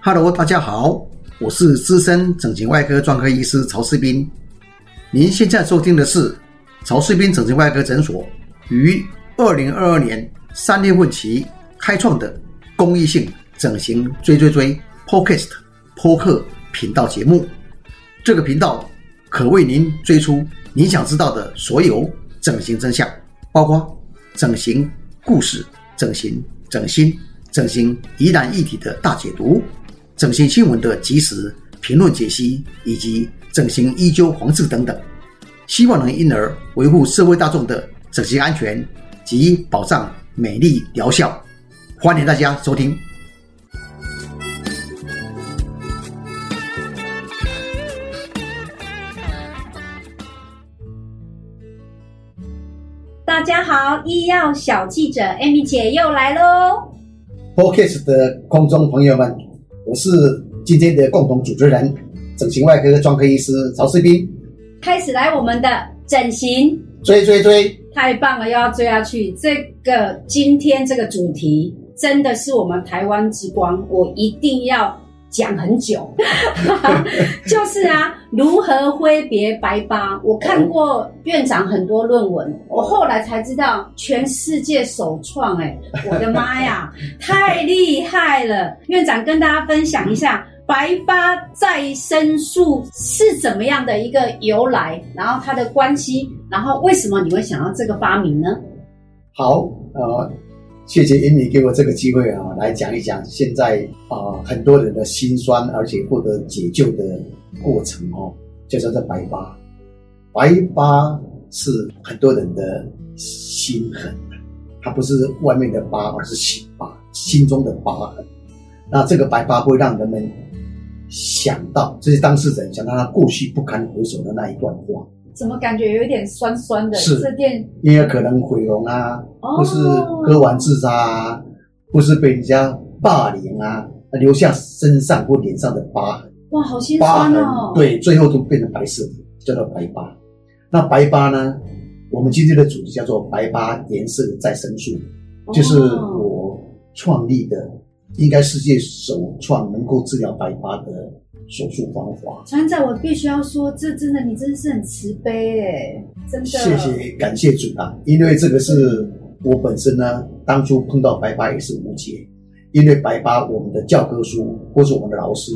Hello，大家好，我是资深整形外科专科医师曹世斌。您现在收听的是曹世斌整形外科诊所于二零二二年三月份起开创的公益性整形追追追 Podcast 播客频道节目。这个频道可为您追出你想知道的所有整形真相，包括整形故事、整形整形、整形疑难议题的大解读。整形新闻的及时评论解析，以及整形医纠防治等等，希望能因而维护社会大众的整形安全及保障美丽疗效。欢迎大家收听。家好，医药小记者 Amy 姐又来喽。Podcast 的空中朋友们。我是今天的共同主持人，整形外科的专科医师曹世斌。开始来我们的整形追追追，太棒了，又要追下去。这个今天这个主题真的是我们台湾之光，我一定要。讲很久，就是啊，如何挥别白疤？我看过院长很多论文，我后来才知道全世界首创，哎，我的妈呀，太厉害了！院长跟大家分享一下白发再生素是怎么样的一个由来，然后它的关系，然后为什么你会想要这个发明呢？好，呃。谢谢英米给我这个机会啊，来讲一讲现在啊很多人的心酸，而且获得解救的过程哦，就叫做白疤。白疤是很多人的心痕，它不是外面的疤，而是心疤，心中的疤痕。那这个白疤会让人们想到这些当事人，想到他过去不堪回首的那一段话。怎么感觉有一点酸酸的？是这店可能毁容啊，或是割腕自杀啊，或是被人家霸凌啊，留下身上或脸上的疤痕。哇，好心酸哦！对，最后都变成白色的，叫做白疤。那白疤呢？我们今天的主题叫做白疤颜色再生术，就是我创立的，应该世界首创能够治疗白疤的。手术方法，船长，我必须要说，这真的，你真的是很慈悲哎，真的。谢谢，感谢主啊！因为这个是我本身呢，当初碰到白疤也是无解，因为白疤，我们的教科书或是我们的老师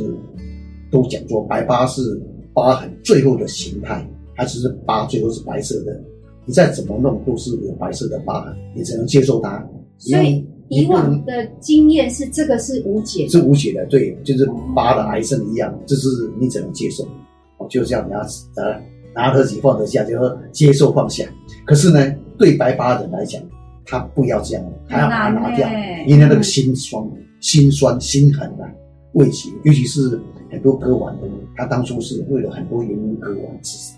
都讲说，白疤是疤痕最后的形态，它只是疤最后是白色的，你再怎么弄都是有白色的疤痕，你只能接受它。所以。以往的经验是这个是无解，是无解的，对，就是疤的癌症一样，这是你只能接受，哦，就这样，你要拿拿得起放得下，就说接受放下。可是呢，对白疤人来讲，他不要这样，他要把它拿掉，因为那个心酸、心酸、心狠啊，未解，尤其是很多割腕的人，他当初是为了很多原因割腕自杀。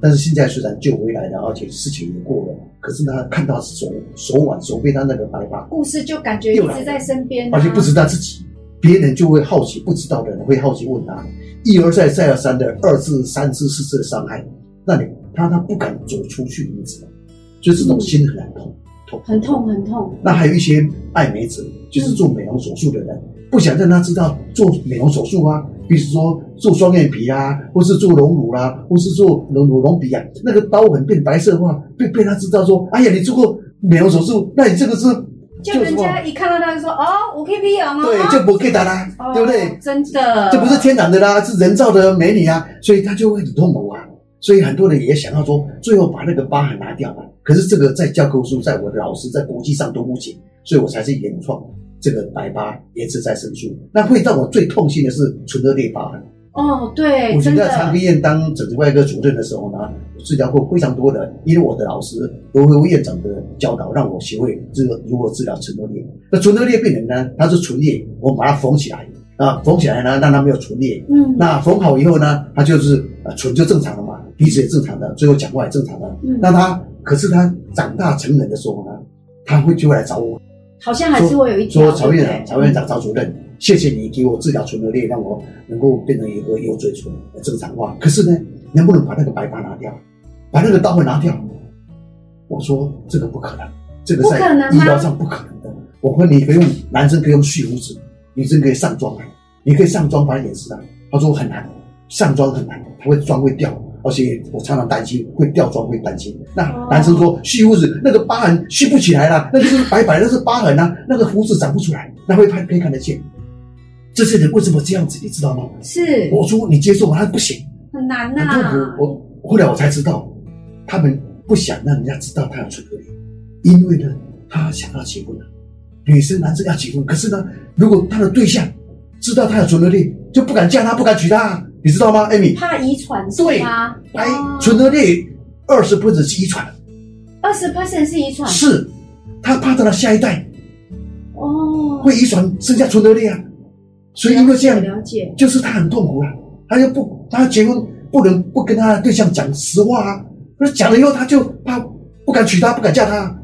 但是现在虽然救回来了，而且事情也过了，可是他看到手手腕手背他那个白发，故事就感觉一直在身边，而且不止他自己，别人就会好奇，不知道的人会好奇问他，一而再再而三的二次、三次、四次的伤害，那你他他不敢走出去，你知道，就这种心很痛，痛很痛很痛。那还有一些爱美者，就是做美容手术的人，不想让他知道做美容手术啊。比如说做双眼皮啊，或是做隆乳啦，或是做隆乳隆鼻啊，那个刀痕变白色的话，被被他知道说，哎呀，你做过美容手术，那你这个是就人家一看到他就说，哦，我可以美容啊，对，就不可以打啦，对不对？真的，这不是天然的啦，是人造的美女啊，所以他就会很痛苦啊，所以很多人也想要说，最后把那个疤痕拿掉吧。可是这个在教科书，在我的老师，在国际上都不行，所以我才是原创。这个白疤也是在生素，那会让我最痛心的是唇腭裂疤痕。哦，对，我在长庚医院当整形外科主任的时候呢，治疗过非常多的，因为我的老师罗辉院长的教导，让我学会这个如何治疗唇腭裂。那唇腭裂病人呢，他是唇裂，我把它缝起来啊，缝起来呢，让他没有唇裂。嗯，那缝好以后呢，他就是呃唇就正常了嘛，鼻子也正常的，最后讲话也正常的。嗯，那他可是他长大成人的时候呢，他会就会来找我。好像还是会有一说曹院长、曹院长、曹主任，谢谢你给我治疗唇腭裂，让我能够变成一个有嘴唇正常化。可是呢，能不能把那个白疤拿掉，把那个刀会拿掉？我说这个不可能，这个在医疗上不可能的。我说你可以用男生可以用蓄胡子，女生可以上妆啊，你可以上妆把它掩饰啊。他说很难，上妆很难，他会妆会掉，而且我常常担心会掉妆会担心。那男生说蓄胡子那个疤痕蓄不起来了，那就是白白那是疤痕啊，那个胡子长不出来，那会看可以看得见。这些人为什么这样子？你知道吗？是我说你接受吗？他不行，很难呐很痛呐、苦。我后来我才知道，他们不想让人家知道他有唇腭裂，因为呢，他想要结婚了，女生男生要结婚，可是呢，如果他的对象知道他有唇腭裂，就不敢嫁他，不敢娶她，你知道吗，艾米？怕遗传是对吗？白唇腭裂二十不止是遗传，二十 percent 是遗传？是他怕他的下一代。哦。会遗传生下唇腭裂啊，所以因为这样，了解，就是他很痛苦啊，他又不，他结婚不能不跟他的对象讲实话啊，那讲了以后他就怕不敢娶她，不敢嫁她，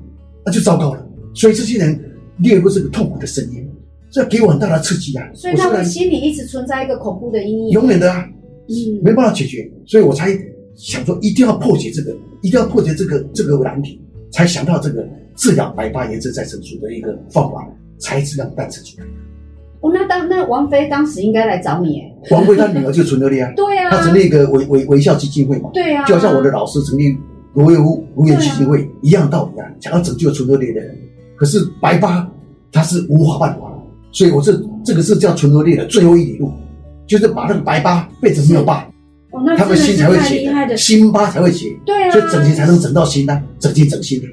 那就糟糕了。所以这些人列入这个痛苦的深渊，这给我很大的刺激啊！所以他们心里一直存在一个恐怖的阴影。永远的啊，嗯，没办法解决，所以我才想说一定要破解这个，一定要破解这个这个难题，才想到这个治疗白发炎症再生术的一个方法，才这样诞生出来。哦，那当那王菲当时应该来找你，哎，王菲她女儿就唇腭裂啊，对啊，她成立一个微微微笑基金会嘛，对啊，就好像我的老师成立罗维乌如愿基金会一样道理啊，想要拯救唇腭裂的人。可是白发他是无法办法，所以我这这个是叫唇腭裂的最后一里路，就是把那个白疤变成没有疤，哦，那他们心才会解太厉害的。的，，新疤才会结，对啊，所以整形才能整到心啊，整形整心的，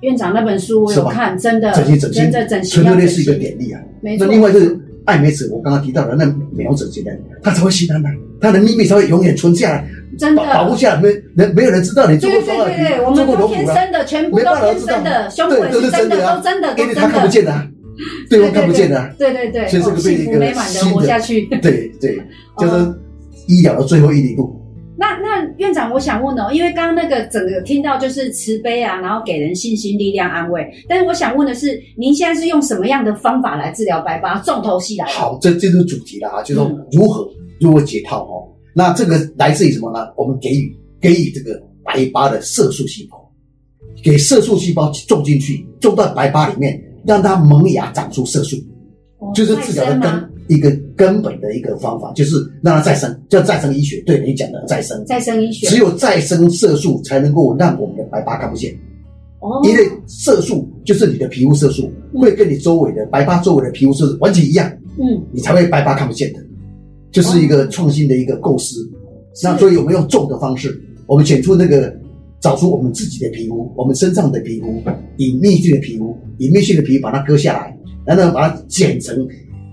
院长那本书我有看，真的整形整心真的整，形唇要整腭裂是一个形典例啊。没错。那另外就是爱美子，我刚刚提到的那美容整形的，他才会心安呐，他的秘密才会永远存下来，真的。保保护下来，没人没有人知道你做对过双耳对对对，我皮，做们都。天生的，全部没都天办法知道生的，胸对围是真的，啊。都真的，都真因为他看不。见的啊，对方看不见的啊，对对对，所以这个哦被一个幸福美满的活下去。对对，就是医疗的最后一里路。那那院长，我想问哦，因为刚刚那个整个听到就是慈悲啊，然后给人信心、力量、安慰。但是我想问的是，您现在是用什么样的方法来治疗白发？重头戏来了。好，这这就是主题了啊，就是如何如何解套哦。那这个来自于什么呢？我们给予给予这个白疤的色素细胞，给色素细胞种进去，种到白疤里面，让它萌芽长出色素，哦就是治疗的根一个根本的一个方法，就是让它再生，叫再生医学。对你讲的再生，再生医学。只有再生色素才能够让我们的白发看不见。哦，因为色素就是你的皮肤色素，会跟你周围的白发周围的皮肤色素完全一样，嗯，你才会白发看不见的，就是一个创新的一个构思。那是。所以我们用种的方式，我们选出那个找出我们自己的皮肤，我们身上的皮肤，隐秘性的皮肤，隐秘性的皮肤把它割下来，然后把它剪成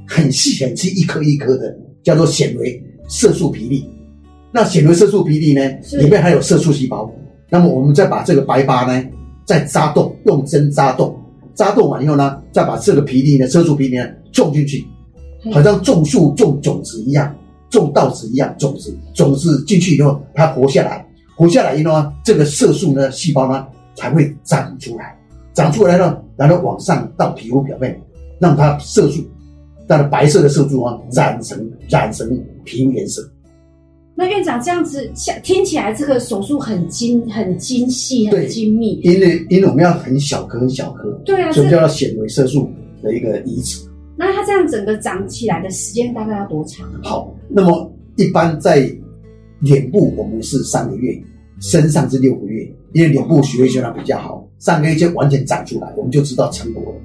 很细很细一颗一颗的，叫做显微色素皮粒。那显微色素皮粒呢，里面还有色素细胞。那么我们再把这个白疤呢，再扎洞，用针扎洞，扎洞完以后呢，再把这个皮粒呢，色素皮粒呢种进去，嗯。好像种树种种子一样，种稻子一样，种子种子进去以后，它活下来，活下来以后呢，这个色素呢，细胞呢才会长出来，长出来呢，然后往上到皮肤表面，让它色素，它的白色的色素啊染成染成皮肤颜色。那院长这样子想听起来，这个手术很精、很精细、很精密。因为因为我们要很小颗很小颗，对啊，所以叫做显微色素的一个移植。那它这样整个长起来的时间大概要多长？好，那么一般在脸部我们是三个月，身上是六个月，因为脸部血液循环比较好，三个月就完全长出来，我们就知道成果了。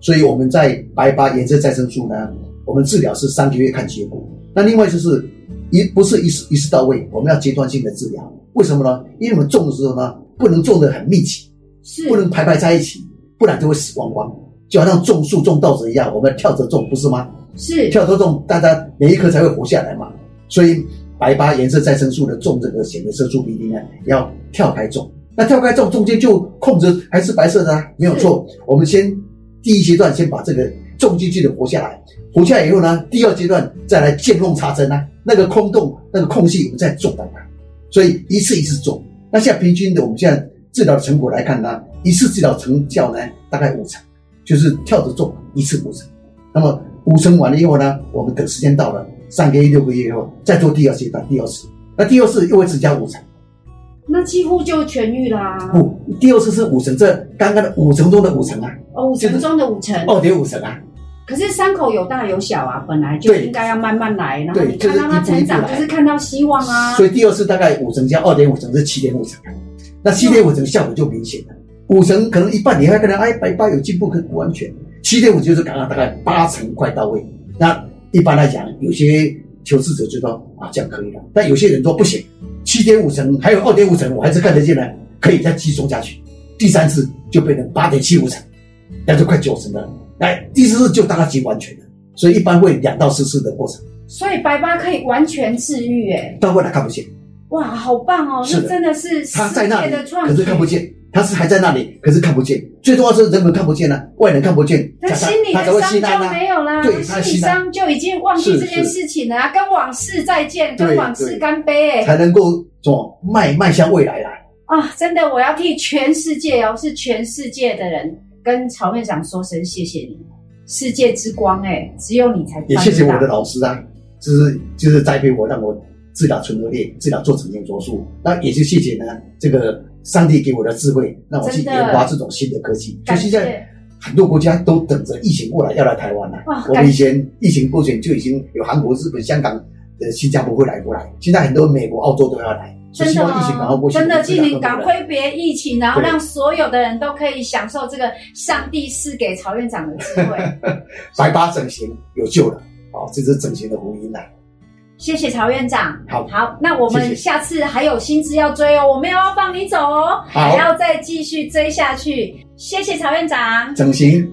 所以我们在白发颜色再生素呢，我们治疗是三个月看结果。那另外就是一不是一次一次到位，我们要阶段性的治疗。为什么呢？因为我们种的时候呢，不能种的很密集，是不能排排在一起，不然就会死光光。就好像种树种稻子一样，我们跳着种，不是吗？是跳着种，大家每一颗才会活下来嘛。所以白疤颜色再生素的种这个显微色素比例呢，要跳开种。那跳开种中间就空着还是白色的啊，没有错。我们先第一阶段先把这个种进去的活下来，活下来以后呢，第二阶段再来见缝插针啊，那个空洞那个空隙我们再种它。所以一次一次种。那现在平均的我们现在治疗的成果来看呢，一次治疗成效呢大概五成，就是跳着种一次五成。那么五成完了以后呢，我们等时间到了三个月、六个月以后，再做第二阶段第二次。那第二次又会增加五成，那几乎就痊愈啦。不，第二次是五成，这刚刚的五成中的五成啊，哦，五成中的五成。二点五成啊。可是伤口有大有小啊，本来就应该要慢慢来，然后看到它成长，就是看到希望啊。所以第二次大概五成加二点五成是七点五成，那七点五成效果就明显了。五成可能一半，你还可能哎白八有进步，可能不完全。七点五就是刚刚大概八成快到位。那一般来讲，有些求治者就说啊这样可以了，但有些人说不行，七点五成还有二点五成，我还是看得见的，可以再继续下去。第三次就变成八点七五成，那就快九成了。哎，第四次就大概几完全了，所以一般会两到四次的过程，所以白疤可以完全治愈，哎，到未来看不见。哇，好棒哦！是真的是世他在那里可是看不见，他是还在那里，可是看不见。最重要是人们看不见啊，外人看不见，他他心里的伤就。没有啦，对他心理伤就已经忘记这件事情了啊，跟往事再见，跟往事干杯，哎，才能够怎么迈迈向未来来。啊，真的，我要替全世界哦，是全世界的人跟曹院长说声谢谢你，世界之光，哎，只有你才。也谢谢我的老师啊，就是就是栽培我，让我治疗唇腭裂，治疗做整形手术。那也是谢谢呢这个上帝给我的智慧，让我去研发这种新的科技。就感现在很多国家都等着疫情过来要来台湾了哇。我们以前疫情过去就已经有韩国、日本、香港、呃新加坡会来过来，现在很多美国、澳洲都要来。真的疫情赶快哦过，去，真的，我们治敬您赶疗更多人挥别疫情，然后让所有的人都可以享受这个上帝赐给曹院长的智慧。白发整形有救了，哦，这是整形的福音呐。谢谢曹院长。好。好，那我们下次还有新知要追哦，我没有要放你走哦，好。还要再继续追下去。谢谢曹院长，整形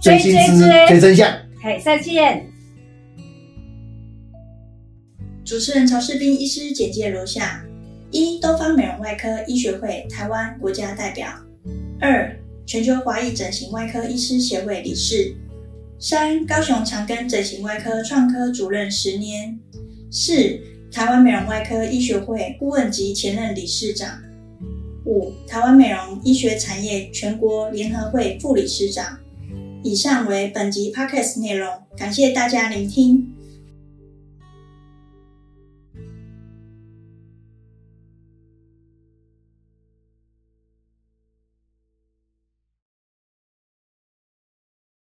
追追追追。追真相。嘿，再见。主持人曹世斌医师简介如下：一、东方美容外科医学会台湾国家代表；二、全球华裔整形外科医师协会理事；三、高雄长庚整形外科创科主任十年；四、台湾美容外科医学会顾问及前任理事长；五、台湾美容医学产业全国联合会副理事长。以上为本集 Podcast 内容，感谢大家聆听。